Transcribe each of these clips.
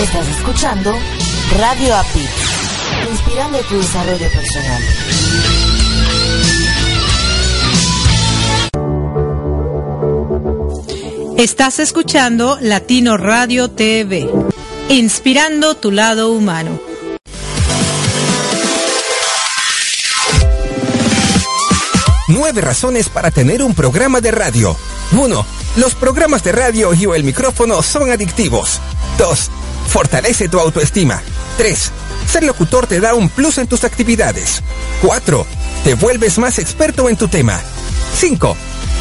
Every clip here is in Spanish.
Estás escuchando Radio API, inspirando tu desarrollo personal. Estás escuchando Latino Radio TV, inspirando tu lado humano. Nueve razones para tener un programa de radio. 1. Los programas de radio y o el micrófono son adictivos. 2. Fortalece tu autoestima. 3. Ser locutor te da un plus en tus actividades. 4. Te vuelves más experto en tu tema. 5.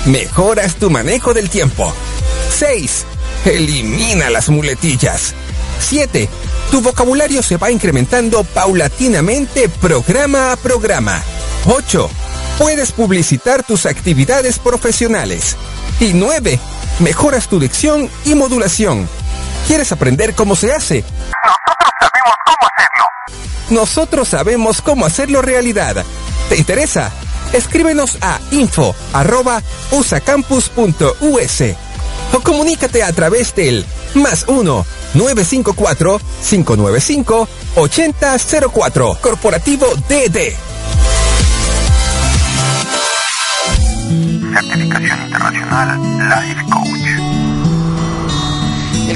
Mejoras tu manejo del tiempo. 6. Elimina las muletillas. 7. Tu vocabulario se va incrementando paulatinamente programa a programa. 8. Puedes publicitar tus actividades profesionales. Y 9. Mejoras tu dicción y modulación. ¿Quieres aprender cómo se hace? Nosotros sabemos cómo hacerlo realidad. ¿Te interesa? Escríbenos a info@usacampus.us o comunícate a través del más 1 954 595 8004 Corporativo DD. Certificación internacional Life Coach.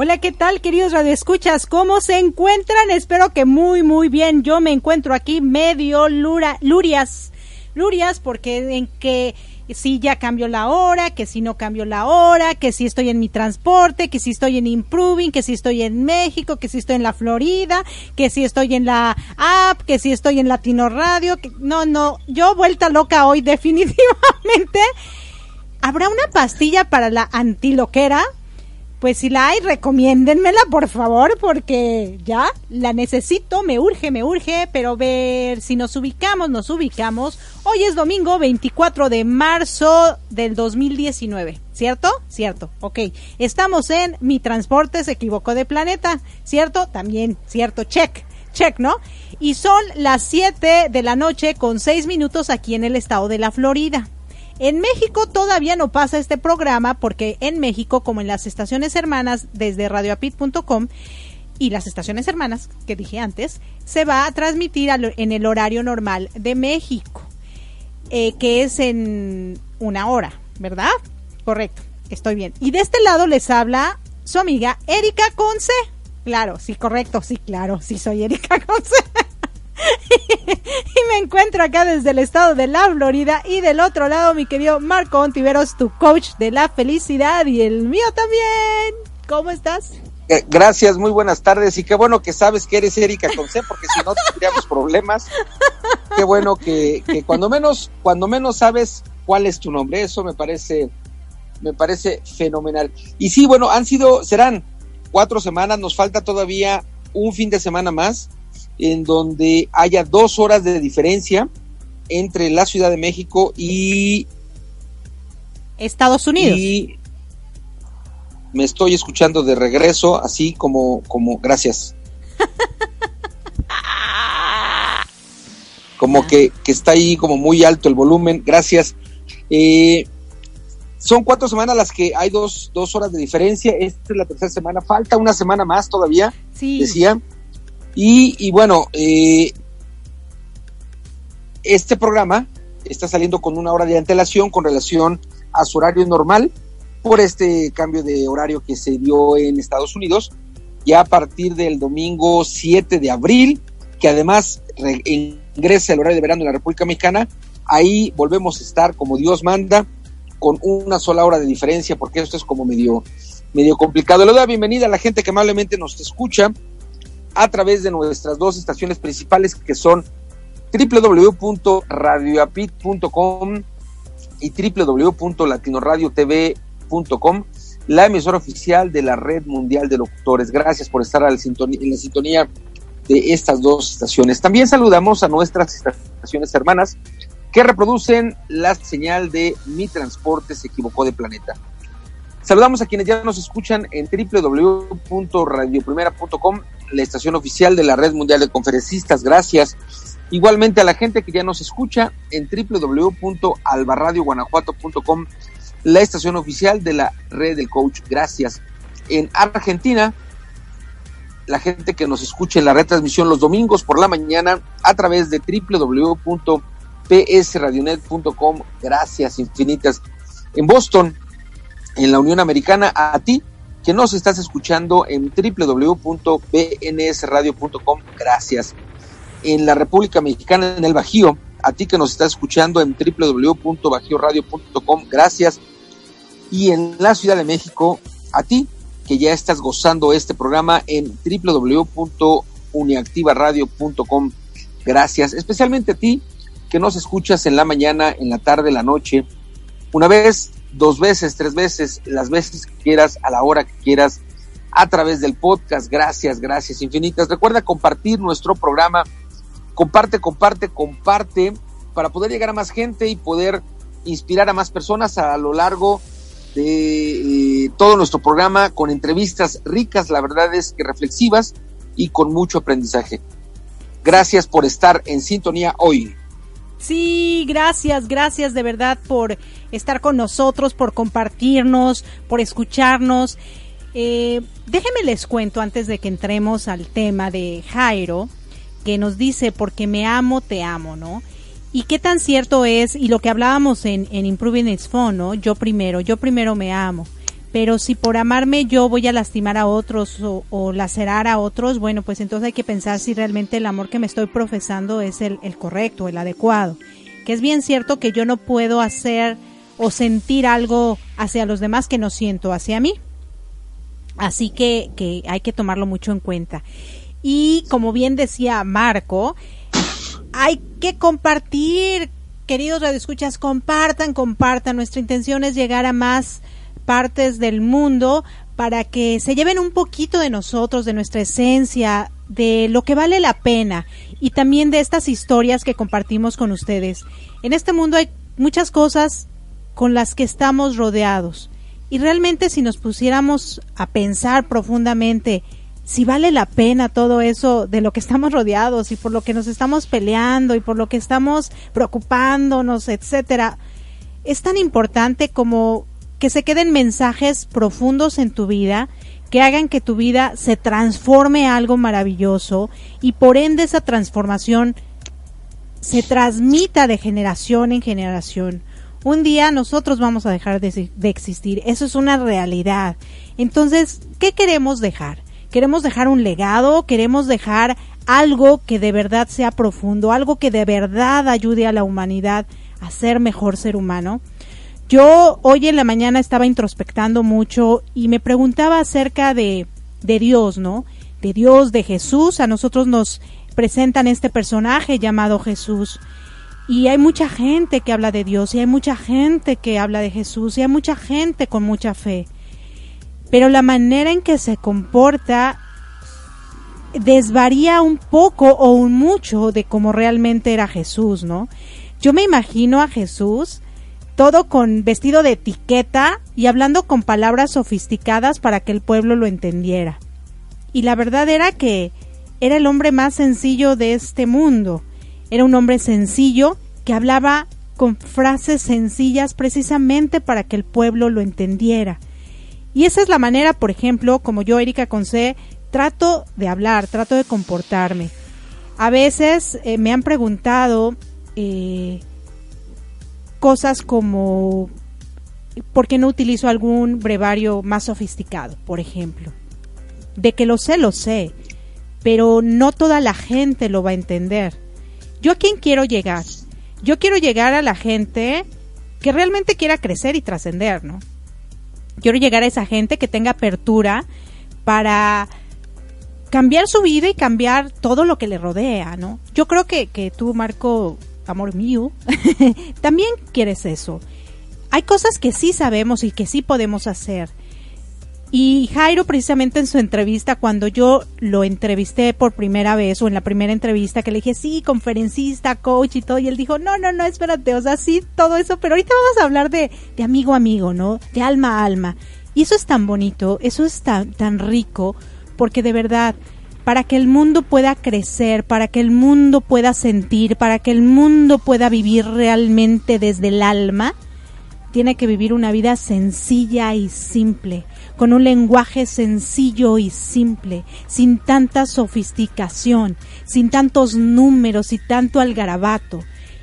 Hola, ¿qué tal, queridos radioescuchas? ¿Cómo se encuentran? Espero que muy, muy bien. Yo me encuentro aquí medio lurias, lurias, porque en que si ya cambió la hora, que si no cambió la hora, que si estoy en mi transporte, que si estoy en Improving, que si estoy en México, que si estoy en la Florida, que si estoy en la app, que si estoy en Latino Radio, no, no, yo vuelta loca hoy definitivamente. ¿Habrá una pastilla para la antiloquera? Pues si la hay, recomiéndenmela, por favor, porque ya la necesito, me urge, me urge, pero ver si nos ubicamos, nos ubicamos. Hoy es domingo 24 de marzo del 2019, ¿cierto? Cierto, ok. Estamos en Mi Transporte se equivocó de planeta, ¿cierto? También, cierto, check, check, ¿no? Y son las 7 de la noche con 6 minutos aquí en el estado de la Florida. En México todavía no pasa este programa porque en México, como en las estaciones hermanas desde radioapit.com y las estaciones hermanas que dije antes, se va a transmitir en el horario normal de México, eh, que es en una hora, ¿verdad? Correcto, estoy bien. Y de este lado les habla su amiga Erika Conce. Claro, sí, correcto, sí, claro, sí soy Erika Conce. y me encuentro acá desde el estado de la Florida y del otro lado mi querido Marco Ontiveros, tu coach de la felicidad y el mío también. ¿Cómo estás? Eh, gracias, muy buenas tardes y qué bueno que sabes que eres Erika Conce porque si no tendríamos problemas. Qué bueno que, que cuando menos cuando menos sabes cuál es tu nombre, eso me parece me parece fenomenal. Y sí, bueno, han sido serán cuatro semanas, nos falta todavía un fin de semana más en donde haya dos horas de diferencia entre la Ciudad de México y Estados Unidos. Y me estoy escuchando de regreso, así como, como, gracias. como que, que, está ahí como muy alto el volumen, gracias. Eh, son cuatro semanas las que hay dos, dos horas de diferencia, esta es la tercera semana, falta una semana más todavía, sí. decía. Y, bueno, eh, este programa está saliendo con una hora de antelación con relación a su horario normal por este cambio de horario que se dio en Estados Unidos. Ya a partir del domingo 7 de abril, que además ingresa el horario de verano en la República Mexicana, ahí volvemos a estar como Dios manda, con una sola hora de diferencia, porque esto es como medio, medio complicado. Le doy la bienvenida a la gente que amablemente nos escucha a través de nuestras dos estaciones principales que son www.radioapit.com y www.latinoradiotv.com, la emisora oficial de la Red Mundial de Locutores. Gracias por estar en la sintonía de estas dos estaciones. También saludamos a nuestras estaciones hermanas que reproducen la señal de Mi Transporte se equivocó de planeta. Saludamos a quienes ya nos escuchan en www.radioprimera.com, la estación oficial de la Red Mundial de Conferencistas. Gracias. Igualmente a la gente que ya nos escucha en www.albarradioguanajuato.com, la estación oficial de la Red del Coach. Gracias. En Argentina, la gente que nos escucha en la retransmisión los domingos por la mañana a través de www.psradionet.com. Gracias infinitas. En Boston, en la Unión Americana, a ti que nos estás escuchando en www.bnsradio.com. Gracias. En la República Mexicana, en el Bajío, a ti que nos estás escuchando en www.bajioradio.com. Gracias. Y en la Ciudad de México, a ti que ya estás gozando este programa en www.uniactivaradio.com. Gracias. Especialmente a ti que nos escuchas en la mañana, en la tarde, en la noche. Una vez dos veces, tres veces, las veces que quieras, a la hora que quieras, a través del podcast. Gracias, gracias infinitas. Recuerda compartir nuestro programa. Comparte, comparte, comparte para poder llegar a más gente y poder inspirar a más personas a lo largo de eh, todo nuestro programa con entrevistas ricas, la verdad es que reflexivas y con mucho aprendizaje. Gracias por estar en sintonía hoy. Sí, gracias, gracias de verdad por estar con nosotros, por compartirnos, por escucharnos. Eh, déjenme les cuento antes de que entremos al tema de Jairo, que nos dice, porque me amo, te amo, ¿no? Y qué tan cierto es, y lo que hablábamos en, en Improving It's Phone, ¿no? Yo primero, yo primero me amo pero si por amarme yo voy a lastimar a otros o, lacerar a otros, bueno, pues entonces hay que pensar si realmente el amor que me estoy profesando es el, correcto, el adecuado. Que es bien cierto que yo no puedo hacer o sentir algo hacia los demás que no siento hacia mí. Así que, que hay que tomarlo mucho en cuenta. Y como bien decía Marco, hay que compartir, queridos radioescuchas, compartan, compartan. Nuestra intención es llegar a más partes del mundo para que se lleven un poquito de nosotros, de nuestra esencia, de lo que vale la pena y también de estas historias que compartimos con ustedes. En este mundo hay muchas cosas con las que estamos rodeados y realmente si nos pusiéramos a pensar profundamente si vale la pena todo eso de lo que estamos rodeados y por lo que nos estamos peleando y por lo que estamos preocupándonos, etcétera, es tan importante como que se queden mensajes profundos en tu vida, que hagan que tu vida se transforme a algo maravilloso y por ende esa transformación se transmita de generación en generación. Un día nosotros vamos a dejar de, de, existir, eso es una realidad. Entonces, ¿qué queremos dejar? ¿Queremos dejar un legado? ¿Queremos dejar algo que de verdad sea profundo, algo que de verdad ayude a la humanidad a ser mejor ser humano? Yo hoy en la mañana estaba introspectando mucho y me preguntaba acerca de, de Dios, ¿no? De Dios, de Jesús. A nosotros nos presentan este personaje llamado Jesús. Y hay mucha gente que habla de Dios, y hay mucha gente que habla de Jesús, y hay mucha gente con mucha fe. Pero la manera en que se comporta desvaría un poco o un mucho de cómo realmente era Jesús, ¿no? Yo me imagino a Jesús todo con vestido de etiqueta y hablando con palabras sofisticadas para que el pueblo lo entendiera. Y la verdad era que era el hombre más sencillo de este mundo. Era un hombre sencillo que hablaba con frases sencillas precisamente para que el pueblo lo entendiera. Y esa es la manera, por ejemplo, como yo, Erika Conce, trato de hablar, trato de comportarme. A veces eh, me han preguntado eh, cosas como ¿por qué no utilizo algún brevario más sofisticado, por ejemplo? De que lo sé, lo sé, pero no toda la gente lo va a entender. ¿Yo a quién quiero llegar? Yo quiero llegar a la gente que realmente quiera crecer y trascender, ¿no? Quiero llegar a esa gente que tenga apertura para cambiar su vida y cambiar todo lo que le rodea, ¿no? Yo creo que, que tú, Marco, amor mío, también quieres eso. Hay cosas que sí sabemos y que sí podemos hacer. Y Jairo precisamente en su entrevista, cuando yo lo entrevisté por primera vez o en la primera entrevista que le dije, sí, conferencista, coach y todo, y él dijo, no, no, no, espérate, o sea, sí, todo eso, pero ahorita vamos a hablar de, de amigo a amigo, ¿no? De alma a alma. Y eso es tan bonito, eso es tan, tan rico, porque de verdad, para que el mundo pueda crecer, para que el mundo pueda sentir, para que el mundo pueda vivir realmente desde el alma, tiene que vivir una vida sencilla y simple, con un lenguaje sencillo y simple, sin tanta sofisticación, sin tantos números y tanto algarabato.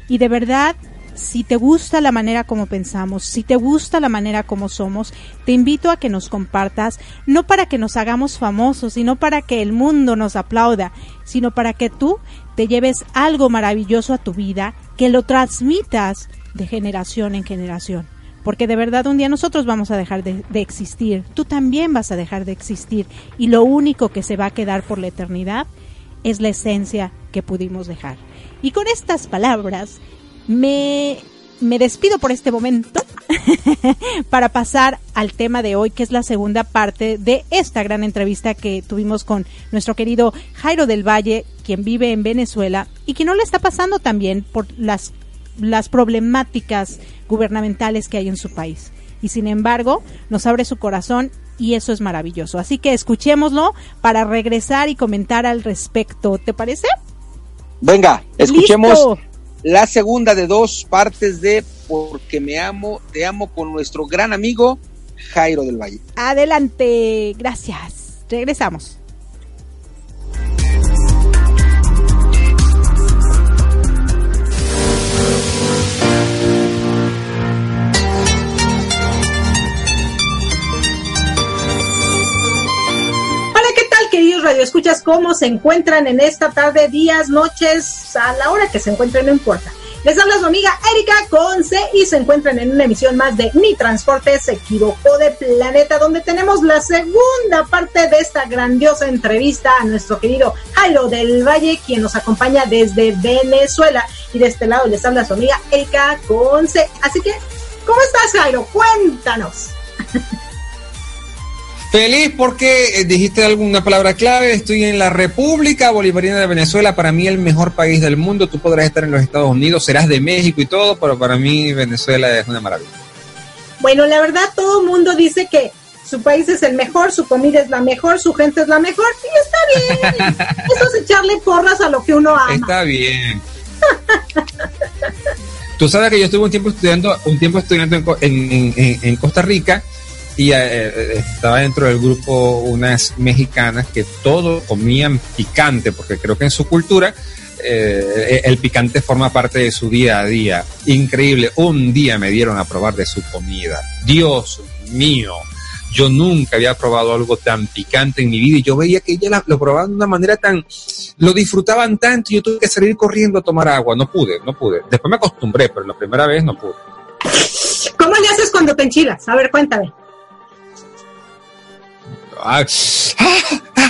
Y de verdad si te gusta la manera como pensamos, si te gusta la manera como somos, te invito a que nos compartas, no para que nos hagamos famosos, sino para que el mundo nos aplauda, sino para que tú te lleves algo maravilloso a tu vida, que lo transmitas de generación en generación. Porque de verdad un día nosotros vamos a dejar de, de existir, tú también vas a dejar de existir y lo único que se va a quedar por la eternidad es la esencia que pudimos dejar. Y con estas palabras me, me despido por este momento para pasar al tema de hoy, que es la segunda parte de esta gran entrevista que tuvimos con nuestro querido Jairo del Valle, quien vive en Venezuela y que no le está pasando también por las, las problemáticas gubernamentales que hay en su país. Y sin embargo, nos abre su corazón y eso es maravilloso. Así que escuchémoslo para regresar y comentar al respecto. ¿Te parece? Venga, escuchemos la segunda de dos partes de Porque me amo, te amo con nuestro gran amigo Jairo del Valle. Adelante, gracias. Regresamos. Radioescuchas, cómo se encuentran en esta tarde, días, noches, a la hora que se encuentren, no importa. Les habla su amiga Erika Conce y se encuentran en una emisión más de Mi Transporte se equivocó de planeta, donde tenemos la segunda parte de esta grandiosa entrevista a nuestro querido Jairo del Valle, quien nos acompaña desde Venezuela. Y de este lado les habla su amiga Erika Conce. Así que, ¿cómo estás, Jairo? Cuéntanos. Feliz porque eh, dijiste alguna palabra clave. Estoy en la República Bolivariana de Venezuela. Para mí el mejor país del mundo. Tú podrás estar en los Estados Unidos, serás de México y todo, pero para mí Venezuela es una maravilla. Bueno, la verdad todo el mundo dice que su país es el mejor, su comida es la mejor, su gente es la mejor y está bien. Eso es echarle porras a lo que uno ama. Está bien. Tú sabes que yo estuve un tiempo estudiando, un tiempo estudiando en, en, en Costa Rica y eh, eh, estaba dentro del grupo unas mexicanas que todo comían picante, porque creo que en su cultura eh, el picante forma parte de su día a día. Increíble. Un día me dieron a probar de su comida. Dios mío. Yo nunca había probado algo tan picante en mi vida y yo veía que ella lo probaban de una manera tan, lo disfrutaban tanto y yo tuve que salir corriendo a tomar agua. No pude, no pude. Después me acostumbré, pero la primera vez no pude. ¿Cómo le haces cuando te enchilas? A ver, cuéntame. Ah,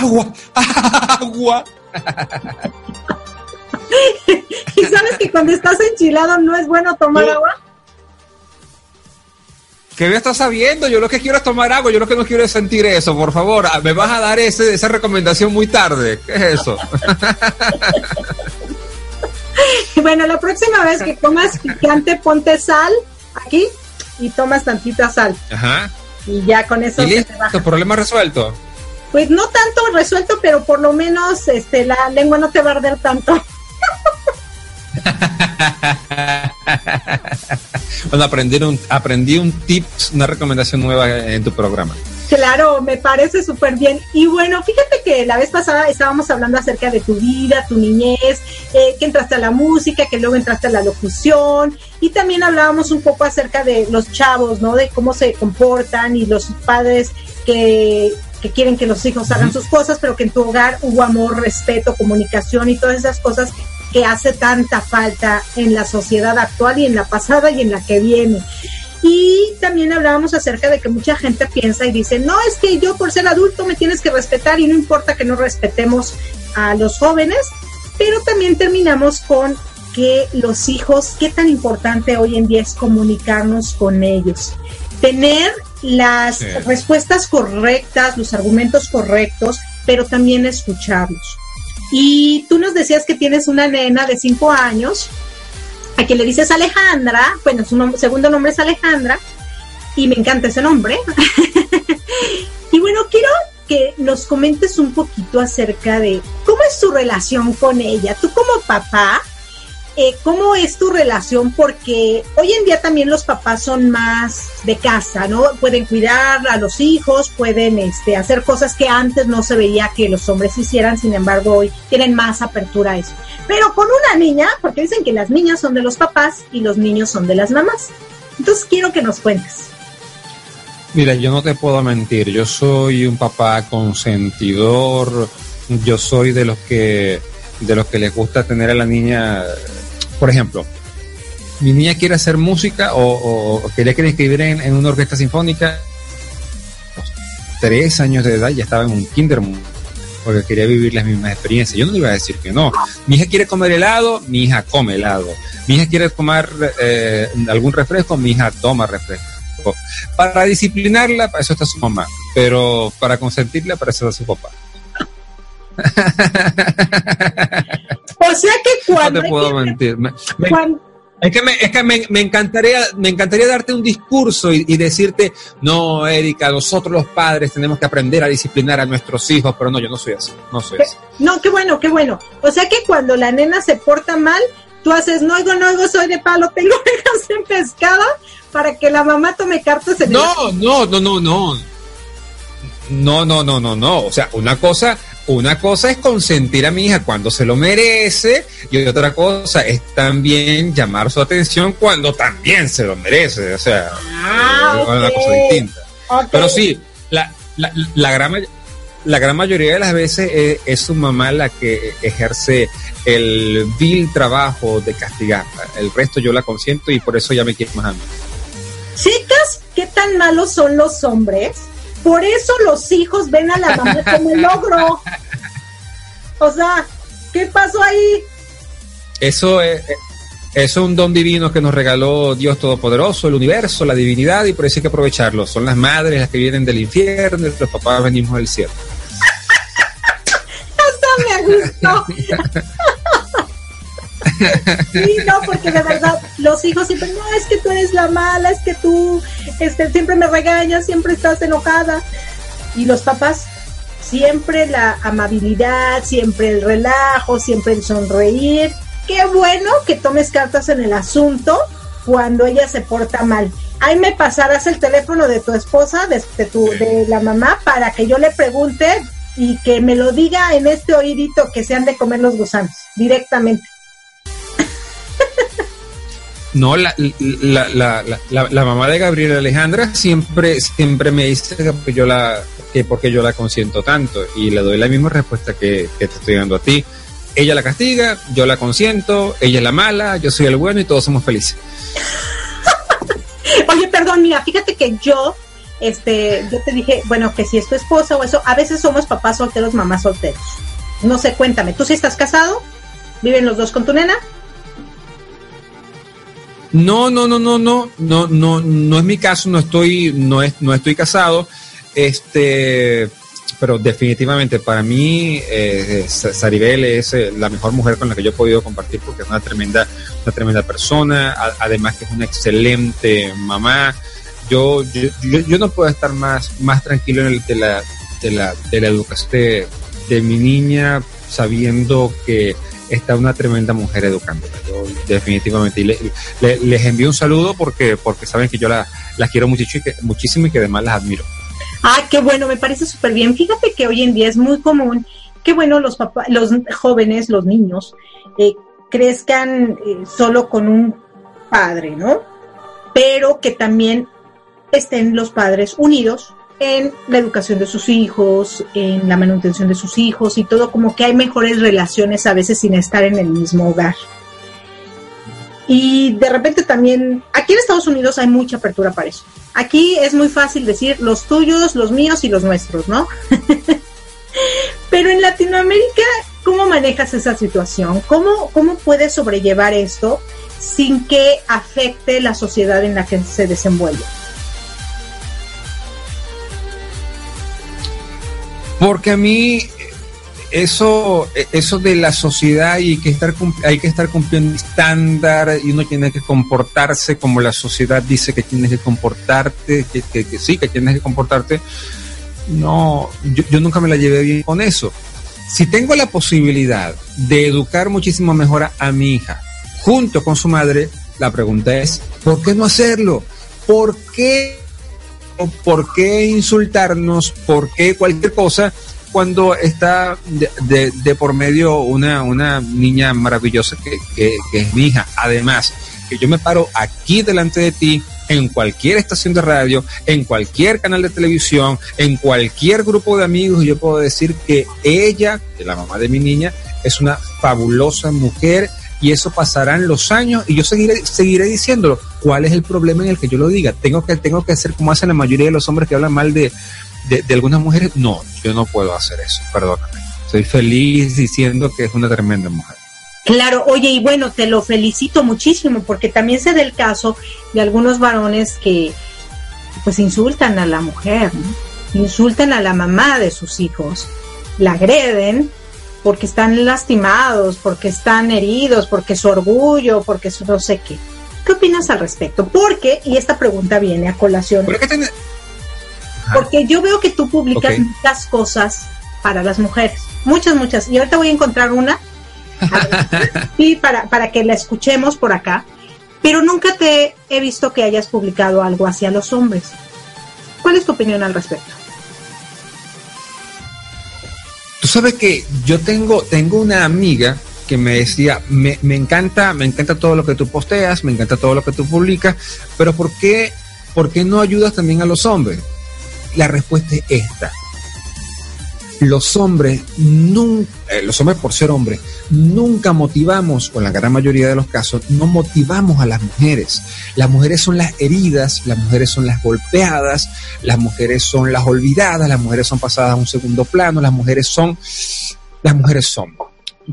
agua, agua. ¿Y sabes que cuando estás enchilado no es bueno tomar agua? ¿Qué me estás sabiendo? Yo lo que quiero es tomar agua, yo lo que no quiero es sentir eso, por favor. Ah, me vas a dar ese, esa recomendación muy tarde. ¿Qué es eso? bueno, la próxima vez que comas picante, ponte sal aquí y tomas tantita sal. Ajá. Y ya con eso ¿Y listo? se baja. ¿Problema resuelto? Pues no tanto resuelto, pero por lo menos este la lengua no te va a arder tanto. bueno, aprendí un, aprendí un tips, una recomendación nueva en tu programa. Claro, me parece súper bien. Y bueno, fíjate que la vez pasada estábamos hablando acerca de tu vida, tu niñez, eh, que entraste a la música, que luego entraste a la locución, y también hablábamos un poco acerca de los chavos, ¿no? De cómo se comportan y los padres que, que quieren que los hijos hagan sus cosas, pero que en tu hogar hubo amor, respeto, comunicación y todas esas cosas que hace tanta falta en la sociedad actual y en la pasada y en la que viene. Y también hablábamos acerca de que mucha gente piensa y dice, no, es que yo por ser adulto me tienes que respetar y no importa que no respetemos a los jóvenes, pero también terminamos con que los hijos, qué tan importante hoy en día es comunicarnos con ellos, tener las sí. respuestas correctas, los argumentos correctos, pero también escucharlos. Y tú nos decías que tienes una nena de cinco años, a quien le dices Alejandra, bueno, su segundo nombre es Alejandra, y me encanta ese nombre. y bueno, quiero que nos comentes un poquito acerca de cómo es tu relación con ella. Tú como papá, eh, ¿cómo es tu relación? Porque hoy en día también los papás son más de casa, ¿no? Pueden cuidar a los hijos, pueden este, hacer cosas que antes no se veía que los hombres hicieran, sin embargo hoy tienen más apertura a eso. Pero con una niña, porque dicen que las niñas son de los papás y los niños son de las mamás. Entonces quiero que nos cuentes. Mira, yo no te puedo mentir, yo soy un papá consentidor, yo soy de los que de los que les gusta tener a la niña por ejemplo, mi niña quiere hacer música o, quería que inscribir en, en, una orquesta sinfónica. Tres años de edad ya estaba en un kinder porque quería vivir las mismas experiencias. Yo no le iba a decir que no. Mi hija quiere comer helado, mi hija come helado. Mi hija quiere tomar eh, algún refresco, mi hija toma refresco. Para disciplinarla, para eso está su mamá. Pero para consentirla, para eso está su papá. o sea que cuando... No te puedo mentir. Me, me, cuando... Es que, me, es que me, me, encantaría, me encantaría darte un discurso y, y, decirte, no, Erika, nosotros los padres tenemos que aprender a disciplinar a nuestros hijos, pero no, yo no soy así, no soy así. No, qué bueno, qué bueno. O sea que cuando la nena se porta mal, tú haces, no oigo, no oigo, soy de palo, tengo orejas en pescada para que la mamá tome cartas en No, el... no, no, no, no. No, no, no, no, no. O sea, una cosa, una cosa es consentir a mi hija cuando se lo merece y otra cosa es también llamar su atención cuando también se lo merece. O sea, ah, es una okay. cosa distinta. Okay. Pero sí, la, la, la, gran, la gran mayoría de las veces es, es, su mamá la que ejerce el vil trabajo de castigarla. El resto yo la consiento y por eso ya me quiero más a mí. Chicas, ¿qué tan malos son los hombres? Por eso los hijos ven a la mamá como el logro. O sea, ¿qué pasó ahí? Eso es, Eso es un don divino que nos regaló Dios Todopoderoso, el universo, la divinidad, y por eso hay que aprovecharlo. Son las madres las que vienen del infierno, los papás venimos del cielo. Hasta me gustó. Sí, no, porque de verdad los hijos siempre, no, es que tú eres la mala, es que tú este, siempre me regañas, siempre estás enojada. Y los papás, siempre la amabilidad, siempre el relajo, siempre el sonreír. Qué bueno que tomes cartas en el asunto cuando ella se porta mal. Ahí me pasarás el teléfono de tu esposa, de, de tu, de la mamá, para que yo le pregunte y que me lo diga en este oídito que se han de comer los gusanos, directamente. No, la, la, la, la, la mamá de Gabriela Alejandra siempre, siempre me dice que yo la, que porque yo la consiento tanto y le doy la misma respuesta que, te estoy dando a ti. Ella la castiga, yo la consiento, ella es la mala, yo soy el bueno y todos somos felices. Oye, perdón, mira, fíjate que yo, este, yo te dije, bueno, que si es tu esposa o eso, a veces somos papás solteros, mamás solteros. No sé, cuéntame, ¿tú sí estás casado? ¿Viven los dos con tu nena? No, no, no, no, no, no, no, no es mi caso, no estoy, no es, no estoy casado, este, pero definitivamente para mí eh, Saribel es eh, la mejor mujer con la que yo he podido compartir porque es una tremenda, una tremenda persona, además que es una excelente mamá. Yo, yo, yo, no puedo estar más, más tranquilo en el de la, de la, de la educación de mi niña, sabiendo que está una tremenda mujer educándola. Yo, definitivamente. Y le, le, les envío un saludo porque, porque saben que yo la, la quiero muchísimo y, que, muchísimo y que además las admiro. Ah, qué bueno, me parece súper bien. Fíjate que hoy en día es muy común que, bueno, los papás, los jóvenes, los niños, eh, crezcan eh, solo con un padre, ¿no? Pero que también estén los padres unidos en la educación de sus hijos, en la manutención de sus hijos y todo, como que hay mejores relaciones a veces sin estar en el mismo hogar. Y de repente también, aquí en Estados Unidos hay mucha apertura para eso. Aquí es muy fácil decir los tuyos, los míos y los nuestros, ¿no? Pero en Latinoamérica, ¿cómo manejas esa situación? ¿Cómo, ¿Cómo puedes sobrellevar esto sin que afecte la sociedad en la que se desenvuelve? Porque a mí eso, eso de la sociedad y que estar hay que estar cumpliendo estándar y uno tiene que comportarse como la sociedad dice que tienes que comportarte, que, que, sí, que tienes que comportarte. No, yo, yo, nunca me la llevé bien con eso. Si tengo la posibilidad de educar muchísimo mejor a, a mi hija junto con su madre, la pregunta es, ¿por qué no hacerlo? ¿Por qué? ¿Por qué insultarnos? ¿Por qué cualquier cosa? cuando está de, por medio una, una niña maravillosa que, que, que, es mi hija. Además, que yo me paro aquí delante de ti, en cualquier estación de radio, en cualquier canal de televisión, en cualquier grupo de amigos, yo puedo decir que ella, que la mamá de mi niña, es una fabulosa mujer y eso pasarán los años y yo seguiré, seguiré diciéndolo. ¿Cuál es el problema en el que yo lo diga? Tengo que, tengo que hacer como hacen la mayoría de los hombres que hablan mal de, de, de, algunas mujeres, no, yo no puedo hacer eso, perdóname. Soy feliz diciendo que es una tremenda mujer. Claro, oye, y bueno, te lo felicito muchísimo porque también se da el caso de algunos varones que pues insultan a la mujer, insultan a la mamá de sus hijos, la agreden porque están lastimados, porque están heridos, porque su orgullo, porque su no sé qué. ¿Qué opinas al respecto? Porque, y esta pregunta viene a colación. ¿Por qué ten porque yo veo que tú publicas okay. muchas cosas para las mujeres, muchas, muchas. Y ahorita voy a encontrar una, sí, para, para que la escuchemos por acá, pero nunca te he visto que hayas publicado algo hacia los hombres. ¿Cuál es tu opinión al respecto? Tú sabes que yo tengo, tengo una amiga que me decía, me, me encanta, me encanta todo lo que tú posteas, me encanta todo lo que tú publicas, pero ¿por qué, ¿por qué no ayudas también a los hombres? la respuesta es esta. Los hombres, nunca, eh, los hombres por ser hombres, nunca motivamos, o en la gran mayoría de los casos, no motivamos a las mujeres. Las mujeres son las heridas, las mujeres son las golpeadas, las mujeres son las olvidadas, las mujeres son pasadas a un segundo plano, las mujeres son, las mujeres son.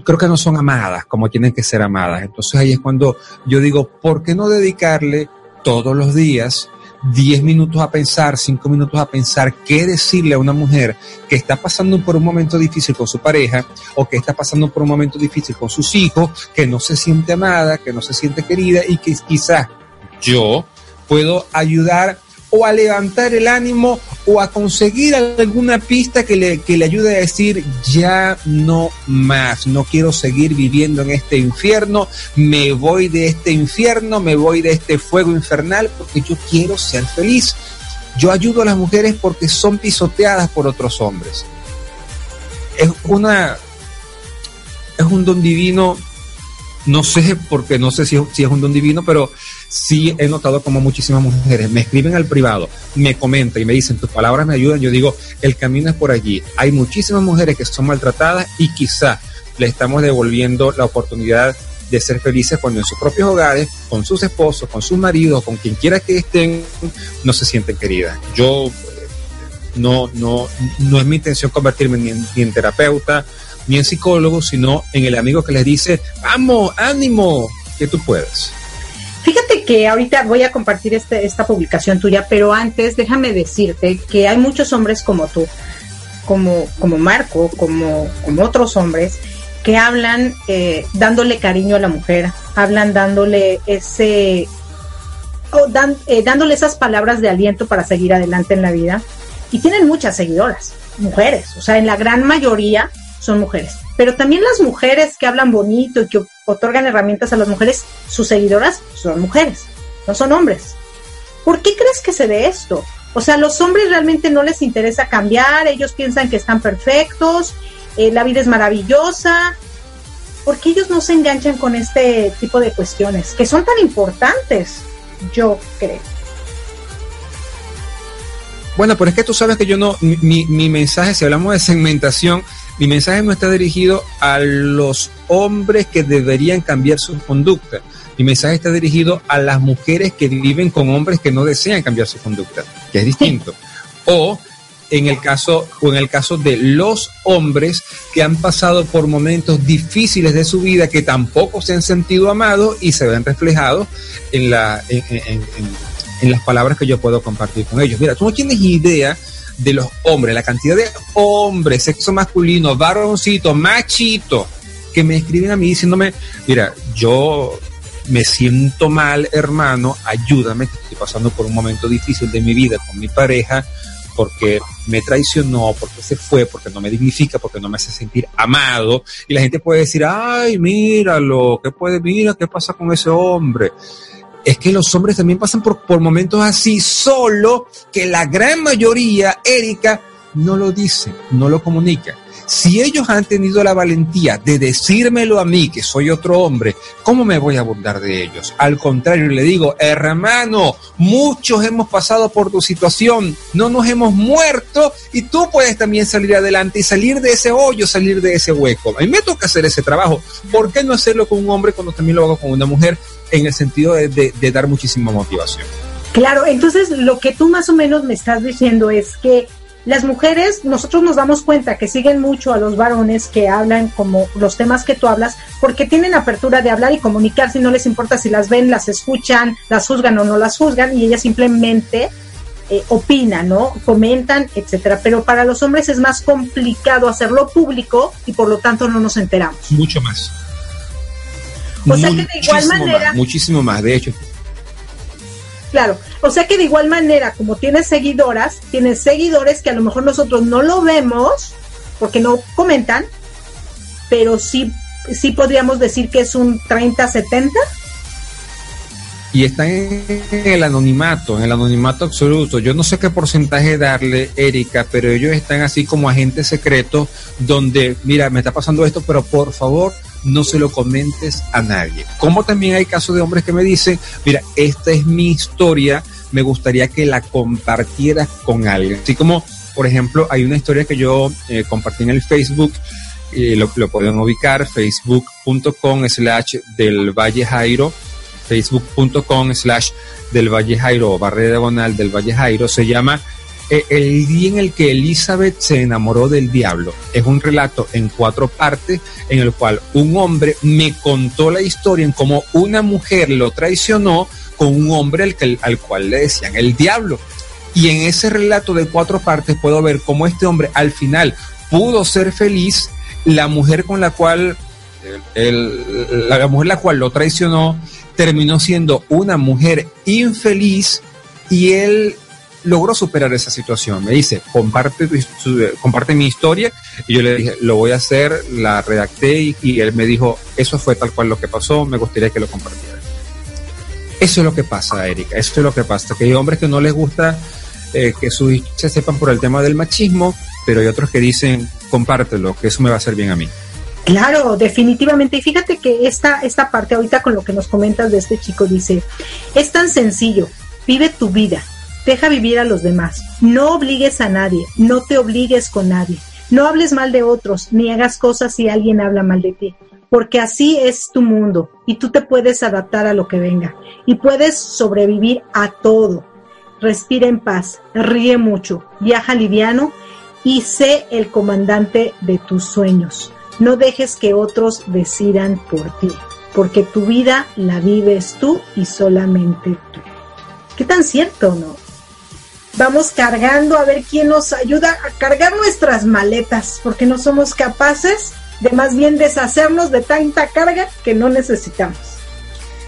creo que no son amadas como tienen que ser amadas. Entonces ahí es cuando yo digo, ¿por qué no dedicarle todos los días 10 minutos a pensar, 5 minutos a pensar qué decirle a una mujer que está pasando por un momento difícil con su pareja o que está pasando por un momento difícil con sus hijos, que no se siente amada, que no se siente querida y que quizás yo puedo ayudar o a levantar el ánimo o a conseguir alguna pista que le, que le ayude a decir, ya no más, no quiero seguir viviendo en este infierno, me voy de este infierno, me voy de este fuego infernal porque yo quiero ser feliz. Yo ayudo a las mujeres porque son pisoteadas por otros hombres. Es una es un don divino, no sé porque no sé si, si es un don divino, pero sí he notado como muchísimas mujeres me escriben al privado, me comentan y me dicen, tus palabras me ayudan, yo digo, el camino es por allí. Hay muchísimas mujeres que son maltratadas y quizá le estamos devolviendo la oportunidad de ser felices cuando en sus propios hogares, con sus esposos, con sus maridos, con quien quiera que estén, no se sienten queridas. Yo no, no, no es mi intención convertirme ni en, ni en terapeuta, ni en psicólogo, sino en el amigo que les dice, vamos, ánimo, que tú puedes. Que ahorita voy a compartir este, esta publicación tuya, pero antes déjame decirte que hay muchos hombres como tú, como, como Marco, como, como otros hombres, que hablan eh, dándole cariño a la mujer, hablan dándole ese, oh, dan, eh, dándole esas palabras de aliento para seguir adelante en la vida. Y tienen muchas seguidoras, mujeres, o sea, en la gran mayoría son mujeres. Pero también las mujeres que hablan bonito y que otorgan herramientas a las mujeres, sus seguidoras son mujeres, no son hombres. ¿Por qué crees que se ve esto? O sea, los hombres realmente no les interesa cambiar, ellos piensan que están perfectos, eh, la vida es maravillosa. ¿Por qué ellos no se enganchan con este tipo de cuestiones que son tan importantes? Yo creo. Bueno, pero es que tú sabes que yo no, mi, mi mensaje, si hablamos de segmentación, mi mensaje no está dirigido a los hombres que deberían cambiar su conducta. Mi mensaje está dirigido a las mujeres que viven con hombres que no desean cambiar su conducta, que es distinto. O en el caso o en el caso de los hombres que han pasado por momentos difíciles de su vida que tampoco se han sentido amados y se ven reflejados en la en, en, en, en las palabras que yo puedo compartir con ellos. Mira, tú no tienes idea de los hombres, la cantidad de hombres, sexo masculino, varoncito, machito, que me escriben a mí diciéndome, mira, yo me siento mal, hermano, ayúdame, que estoy pasando por un momento difícil de mi vida con mi pareja, porque me traicionó, porque se fue, porque no me dignifica, porque no me hace sentir amado. Y la gente puede decir, ay, míralo, ¿qué puede, mira, qué pasa con ese hombre? Es que los hombres también pasan por, por momentos así, solo que la gran mayoría, Erika, no lo dice, no lo comunica. Si ellos han tenido la valentía de decírmelo a mí, que soy otro hombre, ¿cómo me voy a burlar de ellos? Al contrario, le digo, hermano, muchos hemos pasado por tu situación, no nos hemos muerto y tú puedes también salir adelante y salir de ese hoyo, salir de ese hueco. A mí me toca hacer ese trabajo. ¿Por qué no hacerlo con un hombre cuando también lo hago con una mujer en el sentido de, de, de dar muchísima motivación? Claro, entonces lo que tú más o menos me estás diciendo es que las mujeres, nosotros nos damos cuenta que siguen mucho a los varones que hablan como los temas que tú hablas, porque tienen apertura de hablar y comunicar, si no les importa si las ven, las escuchan, las juzgan o no las juzgan, y ellas simplemente eh, opinan, ¿no? Comentan, etcétera. Pero para los hombres es más complicado hacerlo público y por lo tanto no nos enteramos. Mucho más. O sea que de igual manera. Más, muchísimo más, de hecho. Claro, o sea que de igual manera, como tienes seguidoras, tienes seguidores que a lo mejor nosotros no lo vemos porque no comentan, pero sí, sí podríamos decir que es un 30-70. Y están en el anonimato, en el anonimato absoluto. Yo no sé qué porcentaje darle, Erika, pero ellos están así como agentes secretos donde, mira, me está pasando esto, pero por favor, no se lo comentes a nadie. Como también hay casos de hombres que me dicen, mira, esta es mi historia, me gustaría que la compartieras con alguien. Así como, por ejemplo, hay una historia que yo eh, compartí en el Facebook, eh, lo, pueden ubicar, facebook.com slash del Valle Jairo, facebook.com slash del Valle Jairo, barra diagonal del Valle Jairo, se llama el día en el que Elizabeth se enamoró del diablo. Es un relato en cuatro partes en el cual un hombre me contó la historia en cómo una mujer lo traicionó con un hombre al, que, al cual le decían el diablo. Y en ese relato de cuatro partes puedo ver cómo este hombre al final pudo ser feliz, la mujer con la cual, la mujer la cual lo traicionó, terminó siendo una mujer infeliz y él logró superar esa situación. Me dice, comparte, comparte mi historia. Y yo le dije, lo voy a hacer, la redacté y, él me dijo, eso fue tal cual lo que pasó, me gustaría que lo compartiera. Eso es lo que pasa, Erika, eso es lo que pasa, que hay hombres que no les gusta eh, que sus se sepan por el tema del machismo, pero hay otros que dicen, compártelo, que eso me va a hacer bien a mí. Claro, definitivamente. Y fíjate que esta, esta parte ahorita con lo que nos comentas de este chico dice, es tan sencillo, vive tu vida, Deja vivir a los demás. No obligues a nadie. No te obligues con nadie. No hables mal de otros, ni hagas cosas si alguien habla mal de ti. Porque así es tu mundo y tú te puedes adaptar a lo que venga. Y puedes sobrevivir a todo. Respira en paz, ríe mucho, viaja liviano y sé el comandante de tus sueños. No dejes que otros decidan por ti, porque tu vida la vives tú y solamente tú. ¿Qué tan cierto, no? Vamos cargando a ver quién nos ayuda a cargar nuestras maletas, porque no somos capaces de más bien deshacernos de tanta carga que no necesitamos.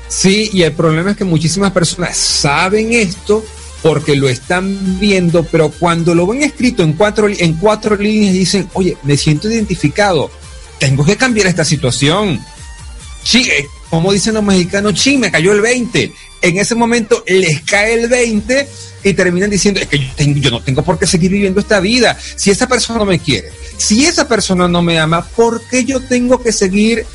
Sí, y el problema es que muchísimas personas saben esto porque lo están viendo, pero cuando lo ven escrito en cuatro, en cuatro líneas dicen, oye, me siento identificado, tengo que cambiar esta situación. Sí, como dicen los mexicanos, sí, me cayó el 20. En ese momento les cae el 20 y terminan diciendo, es que yo, tengo, yo no tengo por qué seguir viviendo esta vida. Si esa persona no me quiere, si esa persona no me ama, ¿por qué yo tengo que seguir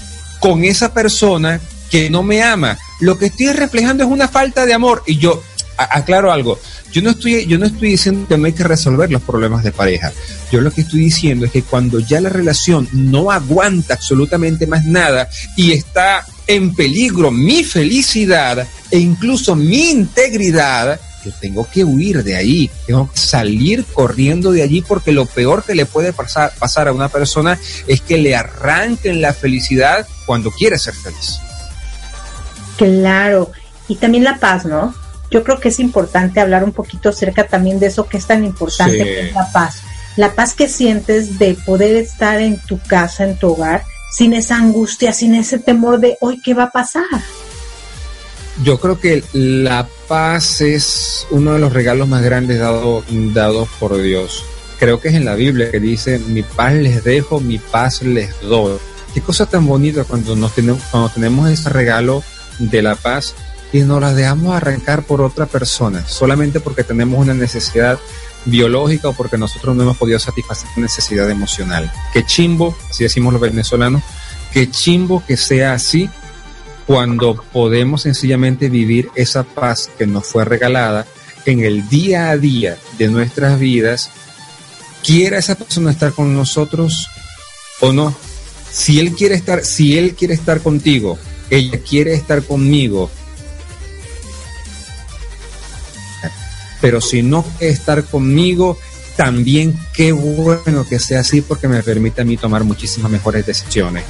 con esa persona que no me ama? Lo que estoy reflejando es una falta de amor. Y yo, aclaro algo, yo no estoy, yo no estoy diciendo que no hay que resolver los problemas de pareja. Yo lo que estoy diciendo es que cuando ya la relación no aguanta absolutamente más nada y está en peligro mi felicidad e incluso mi integridad, yo tengo que huir de ahí, tengo que salir corriendo de allí porque lo peor que le puede pasar, pasar a una persona es que le arranquen la felicidad cuando quiere ser feliz. Claro, y también la paz, ¿no? Yo creo que es importante hablar un poquito acerca también de eso que es tan importante que es la paz. La paz que sientes de poder estar en tu casa, en tu hogar, sin esa angustia, sin ese temor de hoy qué va a pasar. Yo creo que la paz es uno de los regalos más grandes dados dado por Dios. Creo que es en la Biblia que dice, mi paz les dejo, mi paz les doy. Qué cosa tan bonita cuando, nos tenemos, cuando tenemos ese regalo de la paz y nos la dejamos arrancar por otra persona, solamente porque tenemos una necesidad biológica o porque nosotros no hemos podido satisfacer la necesidad emocional. Qué chimbo, así decimos los venezolanos, qué chimbo que sea así cuando podemos sencillamente vivir esa paz que nos fue regalada en el día a día de nuestras vidas, quiera esa persona estar con nosotros o no. Si él quiere estar, si él quiere estar contigo, ella quiere estar conmigo, pero si no estar conmigo, también qué bueno que sea así porque me permite a mí tomar muchísimas mejores decisiones.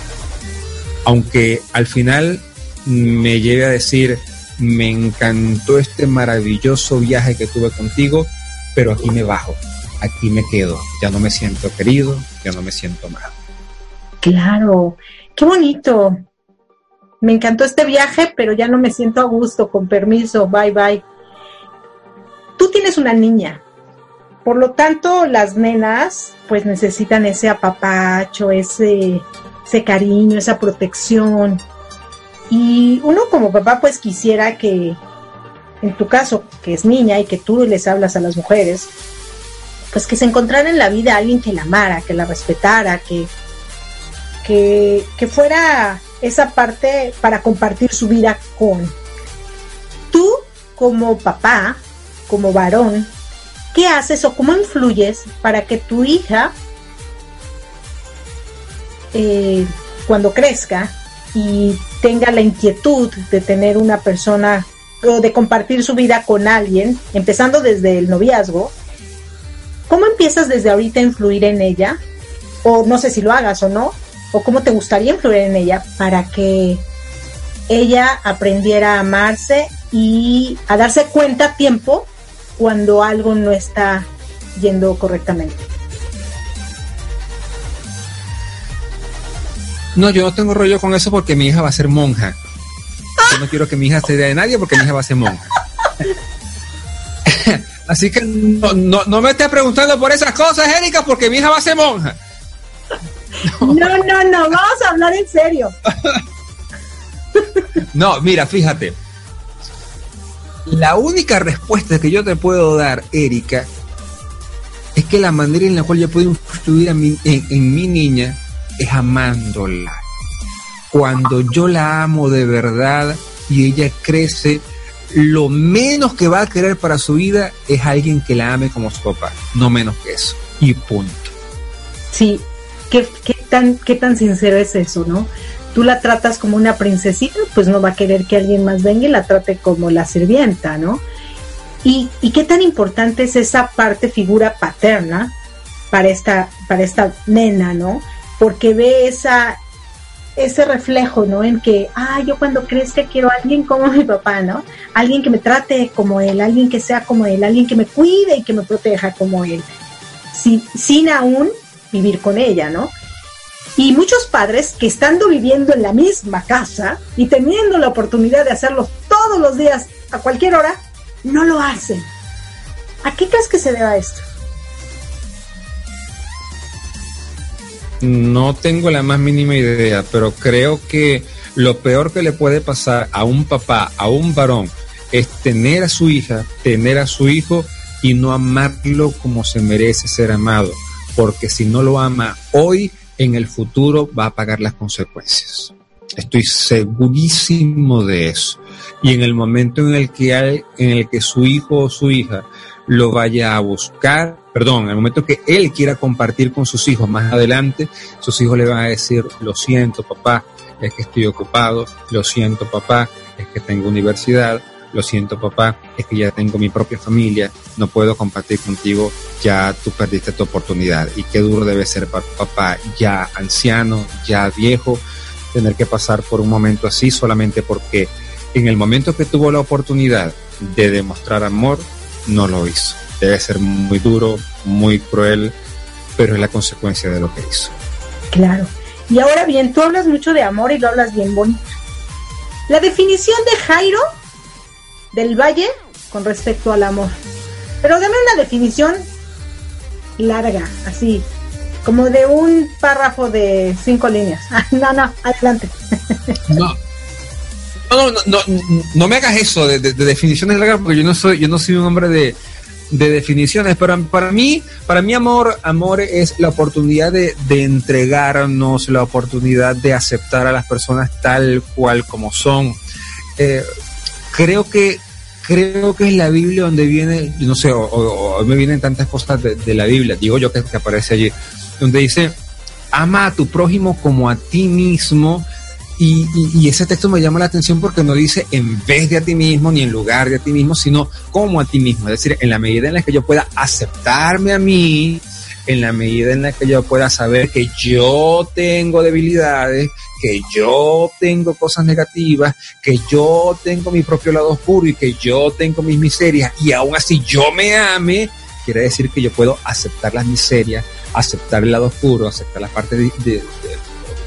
Aunque al final me lleve a decir, me encantó este maravilloso viaje que tuve contigo, pero aquí me bajo, aquí me quedo, ya no me siento querido, ya no me siento mal. Claro, qué bonito. Me encantó este viaje, pero ya no me siento a gusto, con permiso, bye bye. Tú tienes una niña, por lo tanto las nenas pues necesitan ese apapacho, ese, ese cariño, esa protección, y uno como papá pues quisiera que, en tu caso, que es niña y que tú les hablas a las mujeres, pues que se encontrara en la vida alguien que la amara, que la respetara, que, que, que fuera esa parte para compartir su vida con. Tú como papá, como varón, ¿qué haces o cómo influyes para que tu hija, eh, cuando crezca, y tenga la inquietud de tener una persona o de compartir su vida con alguien, empezando desde el noviazgo, ¿cómo empiezas desde ahorita a influir en ella? O no sé si lo hagas o no, o cómo te gustaría influir en ella para que ella aprendiera a amarse y a darse cuenta a tiempo cuando algo no está yendo correctamente. No, yo no tengo rollo con eso porque mi hija va a ser monja. Yo no quiero que mi hija se dé de nadie porque mi hija va a ser monja. Así que no, no, no me estés preguntando por esas cosas, Erika, porque mi hija va a ser monja. No, no, no, vamos a hablar en serio. No, mira, fíjate. La única respuesta que yo te puedo dar, Erika, es que la manera en la cual yo puedo influir a mi- en, mi niña es amándola. Cuando yo la amo de verdad y ella crece, lo menos que va a querer para su vida es alguien que la ame como su papá, no menos que eso. Y punto. Sí, ¿qué, qué tan, qué tan sincero es eso, ¿no? Tú la tratas como una princesita, pues no va a querer que alguien más venga y la trate como la sirvienta, ¿no? Y, y qué tan importante es esa parte figura paterna para esta, para esta nena, ¿no? Porque ve esa, ese reflejo, ¿no? En que, ah, yo cuando crezca quiero a alguien como mi papá, ¿no? Alguien que me trate como él, alguien que sea como él, alguien que me cuide y que me proteja como él, sin, sin aún vivir con ella, ¿no? Y muchos padres que estando viviendo en la misma casa y teniendo la oportunidad de hacerlo todos los días, a cualquier hora, no lo hacen. ¿A qué crees que se deba esto? No tengo la más mínima idea, pero creo que lo peor que le puede pasar a un papá, a un varón, es tener a su hija, tener a su hijo y no amarlo como se merece ser amado. Porque si no lo ama hoy, en el futuro va a pagar las consecuencias. Estoy segurísimo de eso. Y en el momento en el que hay, en el que su hijo o su hija lo vaya a buscar, perdón, en el momento que él quiera compartir con sus hijos más adelante, sus hijos le van a decir, lo siento papá, es que estoy ocupado, lo siento papá, es que tengo universidad, lo siento papá, es que ya tengo mi propia familia, no puedo compartir contigo, ya tú perdiste tu oportunidad. Y qué duro debe ser para papá ya anciano, ya viejo, tener que pasar por un momento así solamente porque en el momento que tuvo la oportunidad de demostrar amor, no lo hizo. Debe ser muy duro, muy cruel, pero es la consecuencia de lo que hizo. Claro. Y ahora bien, tú hablas mucho de amor y lo hablas bien bonito. La definición de Jairo del Valle con respecto al amor. Pero dame una definición larga, así, como de un párrafo de cinco líneas. Ah, no, no, adelante. No. No, no, no, no, me hagas eso de, de- de definiciones largas porque yo no soy, yo no soy un hombre de, de definiciones, pero para mí, para mí amor, amor es la oportunidad de, de entregarnos, la oportunidad de aceptar a las personas tal cual como son. Eh, creo que creo que es la Biblia donde viene, no sé, o, me vienen tantas cosas de, la Biblia, digo yo que, aparece allí, donde dice, ama a tu prójimo como a ti mismo. Y- y ese texto me llama la atención porque no dice en vez de a ti mismo ni en lugar de a ti mismo, sino como a ti mismo. Es decir, en la medida en la que yo pueda aceptarme a mí, en la medida en la que yo pueda saber que yo tengo debilidades, que yo tengo cosas negativas, que yo tengo mi propio lado oscuro y que yo tengo mis miserias y aún así yo me ame, quiere decir que yo puedo aceptar las miserias, aceptar el lado oscuro, aceptar las partes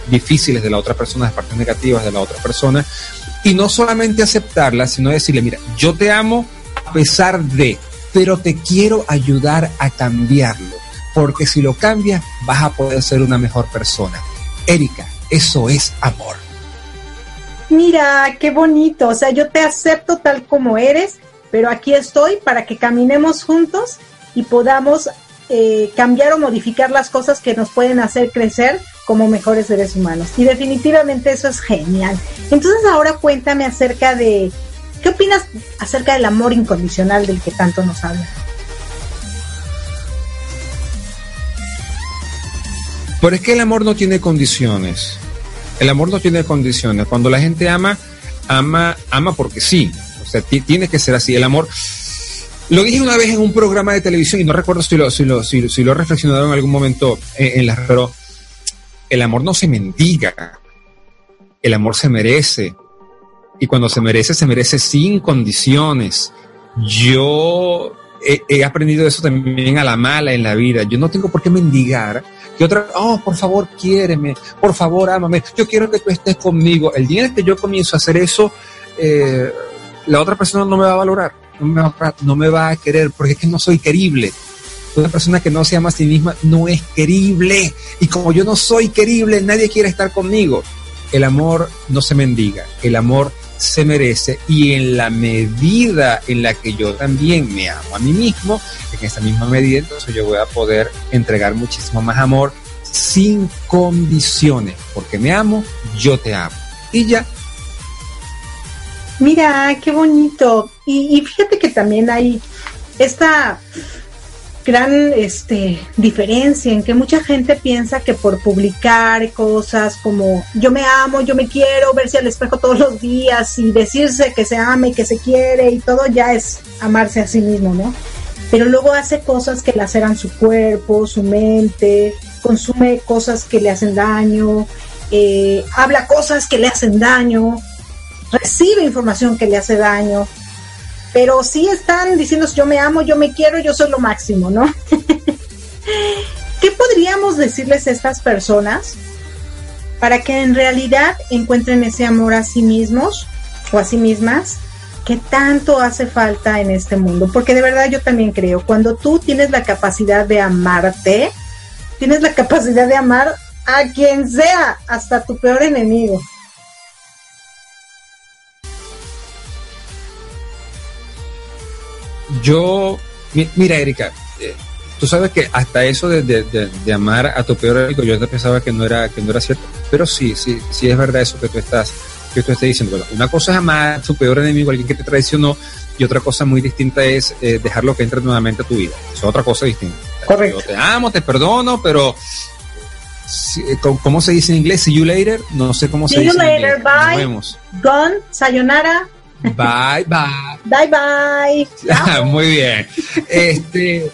difíciles de la otra persona, las partes negativas de la otra persona, y no solamente aceptarlas, sino decirle, mira, yo te amo a pesar de, pero te quiero ayudar a cambiarlo, porque si lo cambias vas a poder ser una mejor persona. Erika, eso es amor. Mira, qué bonito. O sea, yo te acepto tal como eres, pero aquí estoy para que caminemos juntos y podamos eh, cambiar o modificar las cosas que nos pueden hacer crecer como mejores seres humanos. Y definitivamente eso es genial. Entonces ahora cuéntame acerca de, ¿qué opinas acerca del amor incondicional del que tanto nos habla? Pero es que el amor no tiene condiciones. El amor no tiene condiciones. Cuando la gente ama, ama, ama porque sí. O sea, ti- tiene que ser así. El amor, Lo dije una vez en un programa de televisión y no recuerdo si lo, si lo, si, lo he reflexionado en algún momento en, en la pero el amor no se mendiga, el amor se merece. Y cuando se merece, se merece sin condiciones. Yo he, he aprendido eso también a la mala en la vida. Yo no tengo por qué mendigar que otra, oh, por favor, quiéreme, por favor, ámame, yo quiero que tú estés conmigo. El día en que yo comienzo a hacer eso, eh, la otra persona no me va a valorar, no me va a, no me va a querer, porque es que no soy querible. Una persona que no se ama a sí misma no es querible. Y como yo no soy querible, nadie quiere estar conmigo. El amor no se mendiga, el amor se merece y en la medida en la que yo también me amo a mí mismo, en esa misma medida entonces yo voy a poder entregar muchísimo más amor sin condiciones, porque me amo, yo te amo. Y ya. Mira, qué bonito. Y, y fíjate que también hay esta gran este, diferencia en que mucha gente piensa que por publicar cosas como yo me amo, yo me quiero, verse al espejo todos los días y decirse que se ama y que se quiere y todo ya es amarse a sí mismo, ¿no? Pero luego hace cosas que laceran su cuerpo, su mente, consume cosas que le hacen daño, eh, habla cosas que le hacen daño, recibe información que le hace daño pero sí están diciendo yo me amo, yo me quiero, yo soy lo máximo, ¿no? ¿Qué podríamos decirles a estas personas para que en realidad encuentren ese amor a sí mismos o a sí mismas que tanto hace falta en este mundo? Porque de verdad yo también creo, cuando tú tienes la capacidad de amarte, tienes la capacidad de amar a quien sea, hasta tu peor enemigo. Yo, mira, Erika, eh, tú sabes que hasta eso de, de, de, amar a tu peor enemigo, yo pensaba que no era que no era cierto, pero sí, sí, sí es verdad eso que tú estás que tú estás diciendo. Bueno, una cosa es amar a tu peor enemigo, alguien que te traicionó, y otra cosa muy distinta es eh, dejarlo que entre nuevamente a tu vida. es otra cosa distinta. Correcto. Yo te amo, te perdono, pero eh, ¿cómo se dice en inglés? See you later. No sé cómo See se dice. See you later, en bye. Nos vemos. Gone, sayonara. Bye, bye. Bye, bye. Muy bien. Este,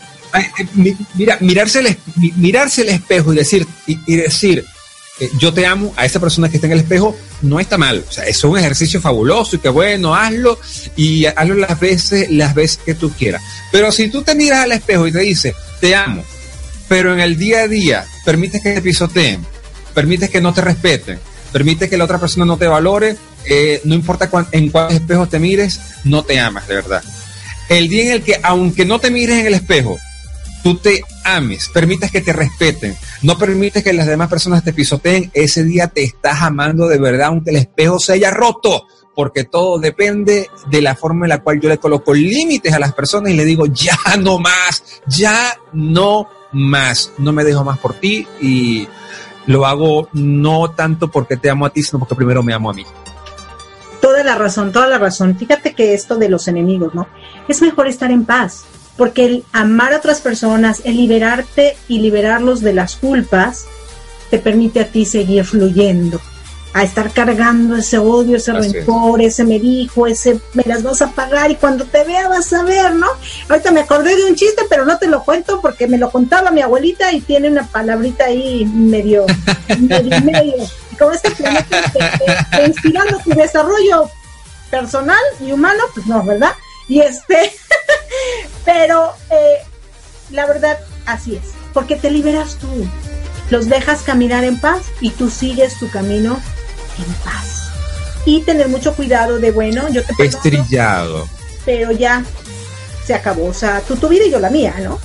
mira, mirarse el, espejo y decir, y, y decir, eh, yo te amo a esa persona que está en el espejo, no está mal. O sea, es un ejercicio fabuloso y que bueno, hazlo y hazlo las veces, las veces que tú quieras. Pero si tú te miras al espejo y te dices, te amo, pero en el día a día permites que te pisoteen, permites que no te respeten, permites que la otra persona no te valore, eh, no importa cuán, en cuáles espejos te mires, no te amas de verdad. El día en el que, aunque no te mires en el espejo, tú te ames, permitas que te respeten, no permites que las demás personas te pisoteen, ese día te estás amando de verdad, aunque el espejo se haya roto, porque todo depende de la forma en la cual yo le coloco límites a las personas y le digo, ya no más, ya no más, no me dejo más por ti y lo hago no tanto porque te amo a ti, sino porque primero me amo a mí. Toda la razón, toda la razón. Fíjate que esto de los enemigos, ¿no? Es mejor estar en paz, porque el amar a otras personas, el liberarte y liberarlos de las culpas, te permite a ti seguir fluyendo, a estar cargando ese odio, ese Así rencor, ese me dijo, ese me las vas a pagar y cuando te vea vas a ver, ¿no? Ahorita me acordé de un chiste, pero no te lo cuento porque me lo contaba mi abuelita y tiene una palabrita ahí medio, medio, medio. Como este planeta te, te- te inspirando tu desarrollo personal y humano, pues no, ¿verdad? Y este, pero eh, la verdad, así es, porque te liberas tú, los dejas caminar en paz y tú sigues tu camino en paz. Y tener mucho cuidado de, bueno, yo te perdono, Estrillado. pero ya se acabó, o sea, tú tu vida y yo la mía, ¿no?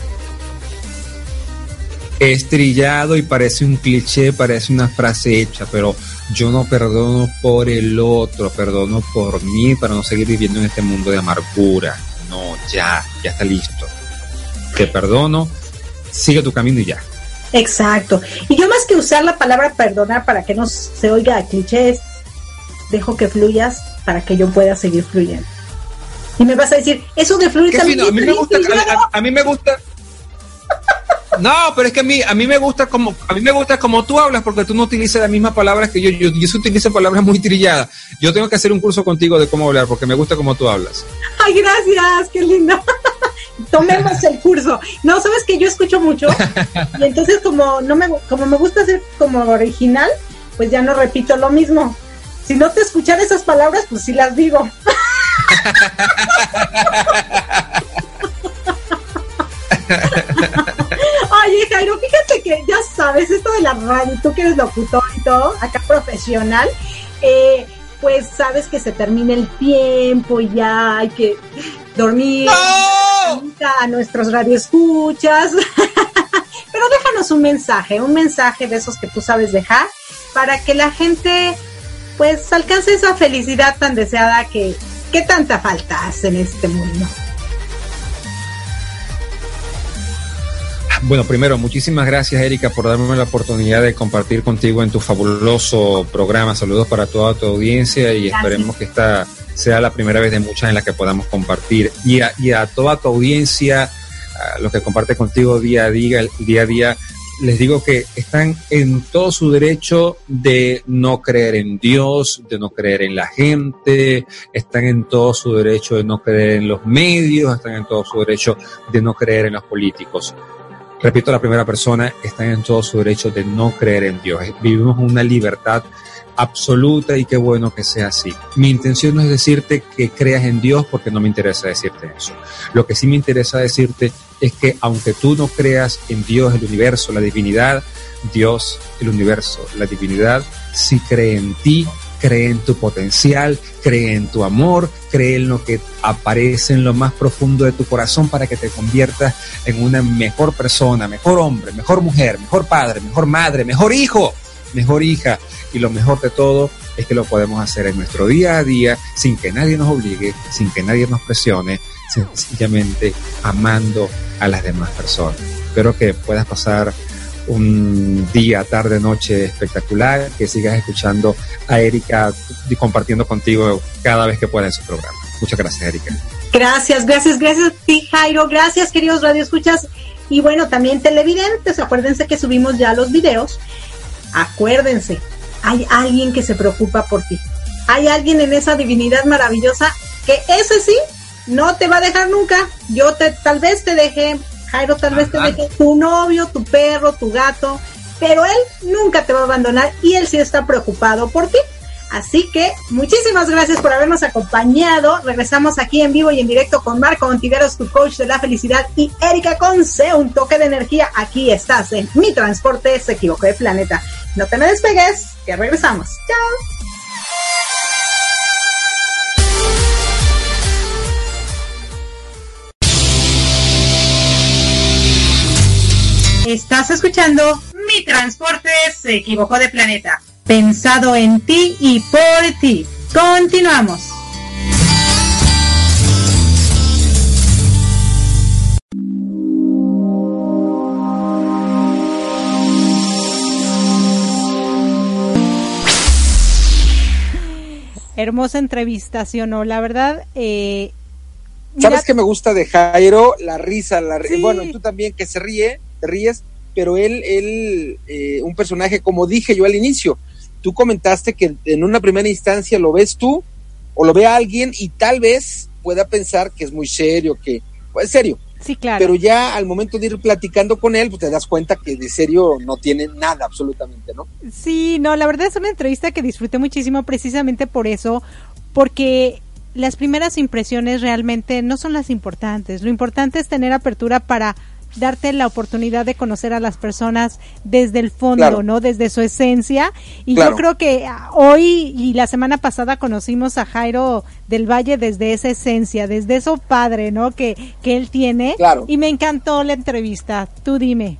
Estrillado y parece un cliché, parece una frase hecha, pero yo no perdono por el otro, perdono por mí para no seguir viviendo en este mundo de amargura. No, ya, ya está listo. Te perdono, sigue tu camino y ya. Exacto. Y yo más que usar la palabra perdonar para que no se oiga a clichés, dejo que fluyas para que yo pueda seguir fluyendo. Y me vas a decir, eso de fluir también a mí es me gusta, triste, a, a- a mí me gusta. No, pero es que a mí, a mí me gusta como, a mí me gusta como tú hablas, porque tú no utilizas las mismas palabras que yo, yo, utilizo palabras muy trilladas. Yo tengo que hacer un curso contigo de cómo hablar, porque me gusta como tú hablas. Ay, gracias, qué lindo. tomemos el curso. No, sabes que yo escucho mucho y entonces como no me como me gusta ser como original, pues ya no repito lo mismo. Si no te escuchan esas palabras, pues sí las digo. Oye, Jairo, fíjate que ya sabes, esto de la radio, tú que eres locutor y todo, acá profesional, eh, pues sabes que se termina el tiempo y ya hay que dormir a nuestros radioescuchas. Pero déjanos un mensaje, un mensaje de esos que tú sabes dejar para que la gente pues alcance esa felicidad tan deseada que, que tanta falta hace en este mundo. Bueno, primero, muchísimas gracias Erika por darme la oportunidad de compartir contigo en tu fabuloso programa. Saludos para toda tu audiencia y esperemos que esta sea la primera vez de muchas en la que podamos compartir. Y a, y a toda tu audiencia, a los que comparte contigo día a día, día a día, les digo que están en todo su derecho de no creer en Dios, de no creer en la gente, están en todo su derecho de no creer en los medios, están en todo su derecho de no creer en los políticos repito, la primera persona, están en todo su derecho de no creer en Dios. Vivimos una libertad absoluta y qué bueno que sea así. Mi intención no es decirte que creas en Dios porque no me interesa decirte eso. Lo que sí me interesa decirte es que aunque tú no creas en Dios, el universo, la divinidad, Dios, el universo, la divinidad, sí cree en ti cree en tu potencial, cree en tu amor, cree en lo que aparece en lo más profundo de tu corazón para que te conviertas en una mejor persona, mejor hombre, mejor mujer, mejor padre, mejor madre, mejor hijo, mejor hija. Y lo mejor de todo es que lo podemos hacer en nuestro día a día sin que nadie nos obligue, sin que nadie nos presione, sencillamente amando a las demás personas. Espero que puedas pasar un día, tarde, noche espectacular, que sigas escuchando a Erika y compartiendo contigo cada vez que pueda en su programa. Muchas gracias, Erika. Gracias, gracias, gracias a ti, Jairo. Gracias, queridos radioescuchas. Y bueno, también televidentes, acuérdense que subimos ya los videos. Acuérdense, hay alguien que se preocupa por ti. Hay alguien en esa divinidad maravillosa que ese sí no te va a dejar nunca. Yo te, tal vez te deje Jairo tal vez te deje tu novio, tu perro, tu gato, pero él nunca te va a abandonar y él sí está preocupado por ti. Así que muchísimas gracias por habernos acompañado. Regresamos aquí en vivo y en directo con Marco Ontiveros, tu coach de la felicidad, y Erika Conce, un toque de energía. Aquí estás en Mi Transporte se equivocó de planeta. No te me despegues, que regresamos. Chao. Estás escuchando Mi Transporte se equivocó de planeta. Pensado en ti y por ti. Continuamos. Hermosa entrevista, ¿sí o no? La verdad, eh, ¿Sabes qué me gusta de Jairo? La risa, la bueno, tú también que se ríe, ríes, pero él, él eh, un personaje, como dije yo al inicio, tú comentaste que en una primera instancia lo ves tú o lo ve alguien y tal vez pueda pensar que es muy serio, que, pues serio. Sí, claro. Pero ya al momento de ir platicando con él, pues te das cuenta que de serio no tiene nada absolutamente, ¿no? Sí, no, la verdad es una entrevista que disfruté muchísimo precisamente por eso, porque las primeras impresiones realmente no son las importantes. Lo importante es tener apertura para darte la oportunidad de conocer a las personas desde el fondo, ¿no? Desde su esencia. Y yo creo que hoy y la semana pasada conocimos a Jairo del Valle desde esa esencia, desde eso padre, ¿no? Que, que él tiene. Claro. Y me encantó la entrevista. Tú dime.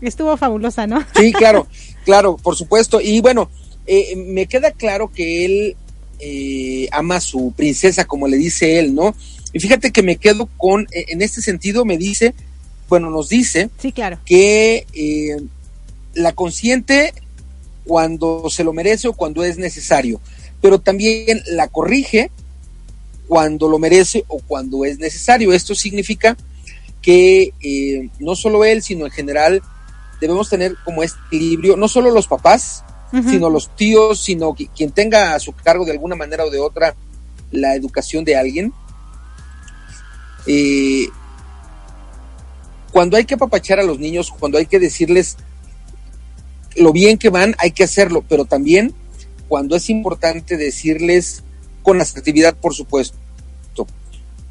Estuvo fabulosa, ¿no? Sí, claro, claro, por supuesto. Y bueno, eh, me queda claro que él eh, ama a su princesa, como le dice él, ¿no? Y fíjate que me quedo con, eh, en este sentido, me dice bueno, nos dice sí, claro. que eh, la consiente cuando se lo merece o cuando es necesario, pero también la corrige cuando lo merece o cuando es necesario. Esto significa que eh, no solo él, sino en general debemos tener como este equilibrio, no solo los papás, sino los tíos, sino quien tenga a su cargo de alguna manera o de otra la educación de alguien. Eh, cuando hay que apapachar a los niños, cuando hay que decirles lo bien que van, hay que hacerlo, pero también cuando es importante decirles con asertividad, por supuesto.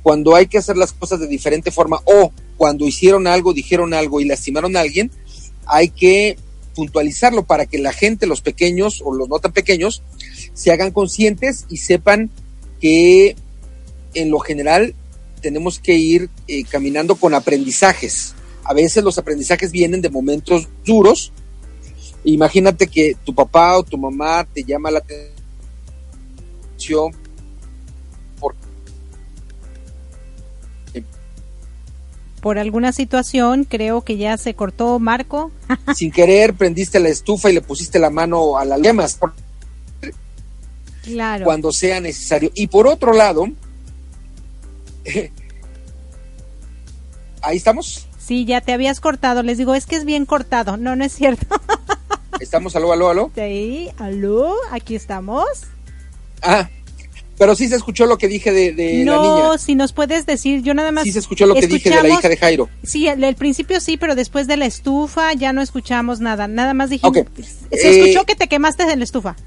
Cuando hay que hacer las cosas de diferente forma o cuando hicieron algo, dijeron algo y lastimaron a alguien, hay que puntualizarlo para que la gente, los pequeños o los no tan pequeños, se hagan conscientes y sepan que en lo general tenemos que ir eh, caminando con aprendizajes. A veces los aprendizajes vienen de momentos duros. Imagínate que tu papá o tu mamá te llama la atención por por alguna situación, creo que ya se cortó Marco. sin querer prendiste la estufa y le pusiste la mano a las llamas. Claro. Cuando sea necesario. Y por otro lado, ahí estamos. Sí, ya te habías cortado. Les digo, es que es bien cortado. No, no es cierto. ¿Estamos? ¿Aló, aló, aló? Sí, aló, aquí estamos. Ah, pero sí se escuchó lo que dije de, de no, la niña. si nos puedes decir, yo nada más. Sí se escuchó lo que dije de la hija de Jairo. Sí, el, el, principio sí, pero después de la estufa ya no escuchamos nada. Nada más dijimos. Okay. Se Eh, escuchó que te quemaste en la estufa.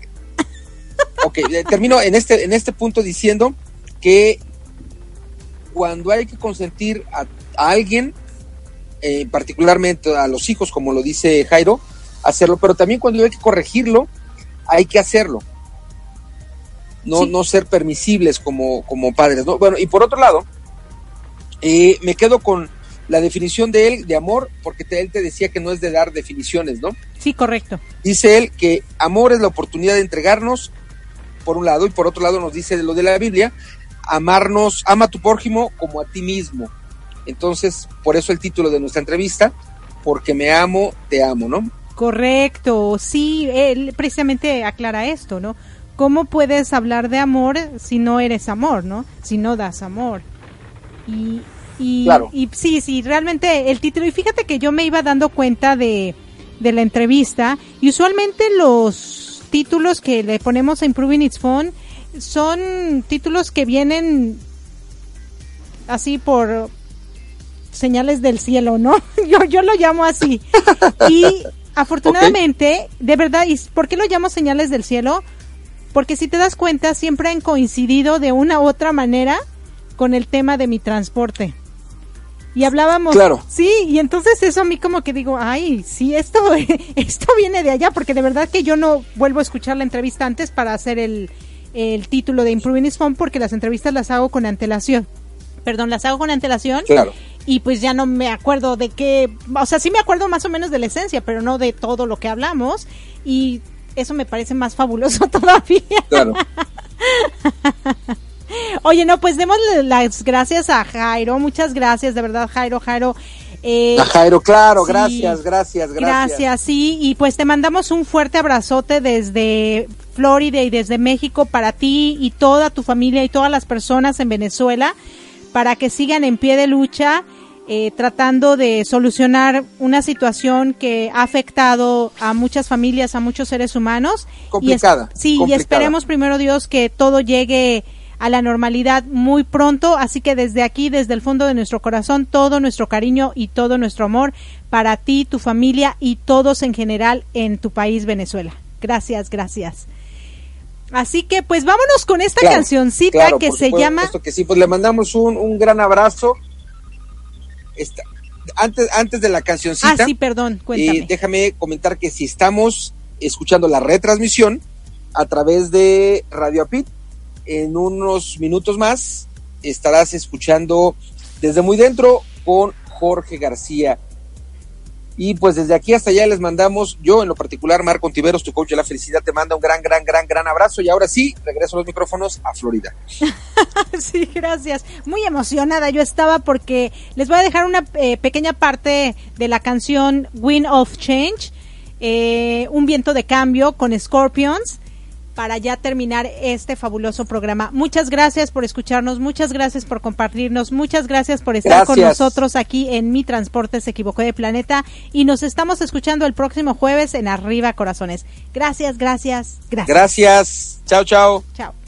Ok, eh, termino en este, en este punto diciendo que cuando hay que consentir a, a alguien, eh, particularmente a los hijos, como lo dice Jairo, hacerlo, pero también cuando hay que corregirlo, hay que hacerlo. No, Sí. no ser permisibles como, como padres. ¿no? Bueno, y por otro lado, eh, me quedo con la definición de él de amor, porque te- él te decía que no es de dar definiciones, ¿no? Sí, correcto. Dice él que amor es la oportunidad de entregarnos, por un lado, y por otro lado nos dice lo de la Biblia, amarnos, ama a tu prójimo como a ti mismo. Entonces, por eso el título de nuestra entrevista, porque me amo, te amo, ¿no? Correcto, sí, él precisamente aclara esto, ¿no? ¿Cómo puedes hablar de amor si no eres amor, ¿no? Si no das amor. Y, y, Claro. y sí, sí, realmente el título, y fíjate que yo me iba dando cuenta de, de la entrevista, y usualmente los títulos que le ponemos a Improving Its Phone son títulos que vienen así por señales del cielo, ¿no? Yo, yo lo llamo así. Y afortunadamente, de verdad, ¿y por qué lo llamo señales del cielo? Porque si te das cuenta, siempre han coincidido de una u otra manera con el tema de mi transporte. Y hablábamos, Claro. sí, y entonces eso a mí como que digo, ay, sí, esto, esto viene de allá, porque de verdad que yo no vuelvo a escuchar la entrevista antes para hacer el, el título de Improving is Fun, porque las entrevistas las hago con antelación. Perdón, las hago con antelación Claro. Y pues ya no me acuerdo de qué, o sea, sí me acuerdo más o menos de la esencia, pero no de todo lo que hablamos y eso me parece más fabuloso todavía. Claro. Oye, no, pues démosle las gracias a Jairo, muchas gracias, de verdad, Jairo, Jairo. eh, A Jairo, claro, sí. gracias, gracias, gracias. Gracias, sí, y pues te mandamos un fuerte abrazote desde Florida y desde México para ti y toda tu familia y todas las personas en Venezuela para que sigan en pie de lucha eh, tratando de solucionar una situación que ha afectado a muchas familias, a muchos seres humanos. Complicada, Y sí, y esperemos primero Dios que todo llegue a la normalidad muy pronto, así que desde aquí, desde el fondo de nuestro corazón, todo nuestro cariño y todo nuestro amor para ti, tu familia y todos en general en tu país Venezuela. Gracias, gracias. Así que pues vámonos con esta Claro, cancioncita claro, que se supuesto llama que sí, pues le mandamos un, un gran abrazo. Antes, antes de la cancioncita, Ah, sí, perdón, cuéntame. eh, déjame comentar que si estamos escuchando la retransmisión a través de Radio Apit, en unos minutos más estarás escuchando desde muy dentro con Jorge García. Y pues desde aquí hasta allá les mandamos, yo en lo particular, Marco Ontiveros, tu coach de la felicidad, te manda un gran, gran, gran, gran abrazo. Y ahora sí, regreso los micrófonos a Florida. Sí, gracias. Muy emocionada yo estaba porque les voy a dejar una eh, pequeña parte de la canción Wind of Change, eh, un viento de cambio con Scorpions para ya terminar este fabuloso programa. Muchas gracias por escucharnos, muchas gracias por compartirnos, muchas gracias por estar con nosotros aquí en Mi Transporte se equivocó de planeta y nos estamos escuchando el próximo jueves en Arriba Corazones. Gracias, gracias, gracias. Gracias. Chao, chao. Chao.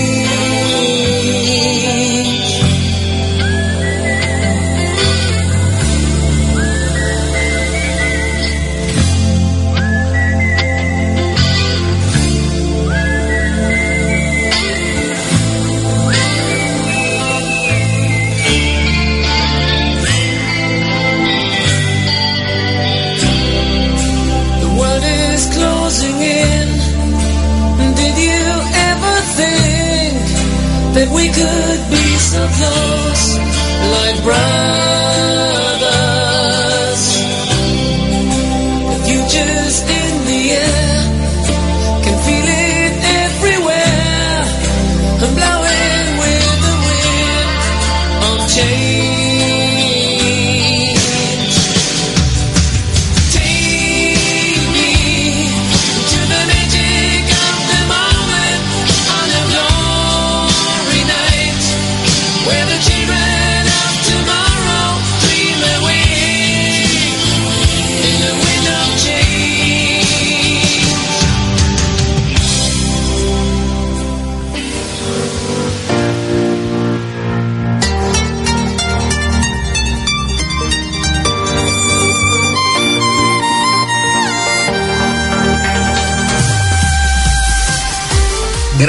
Close, like brothers?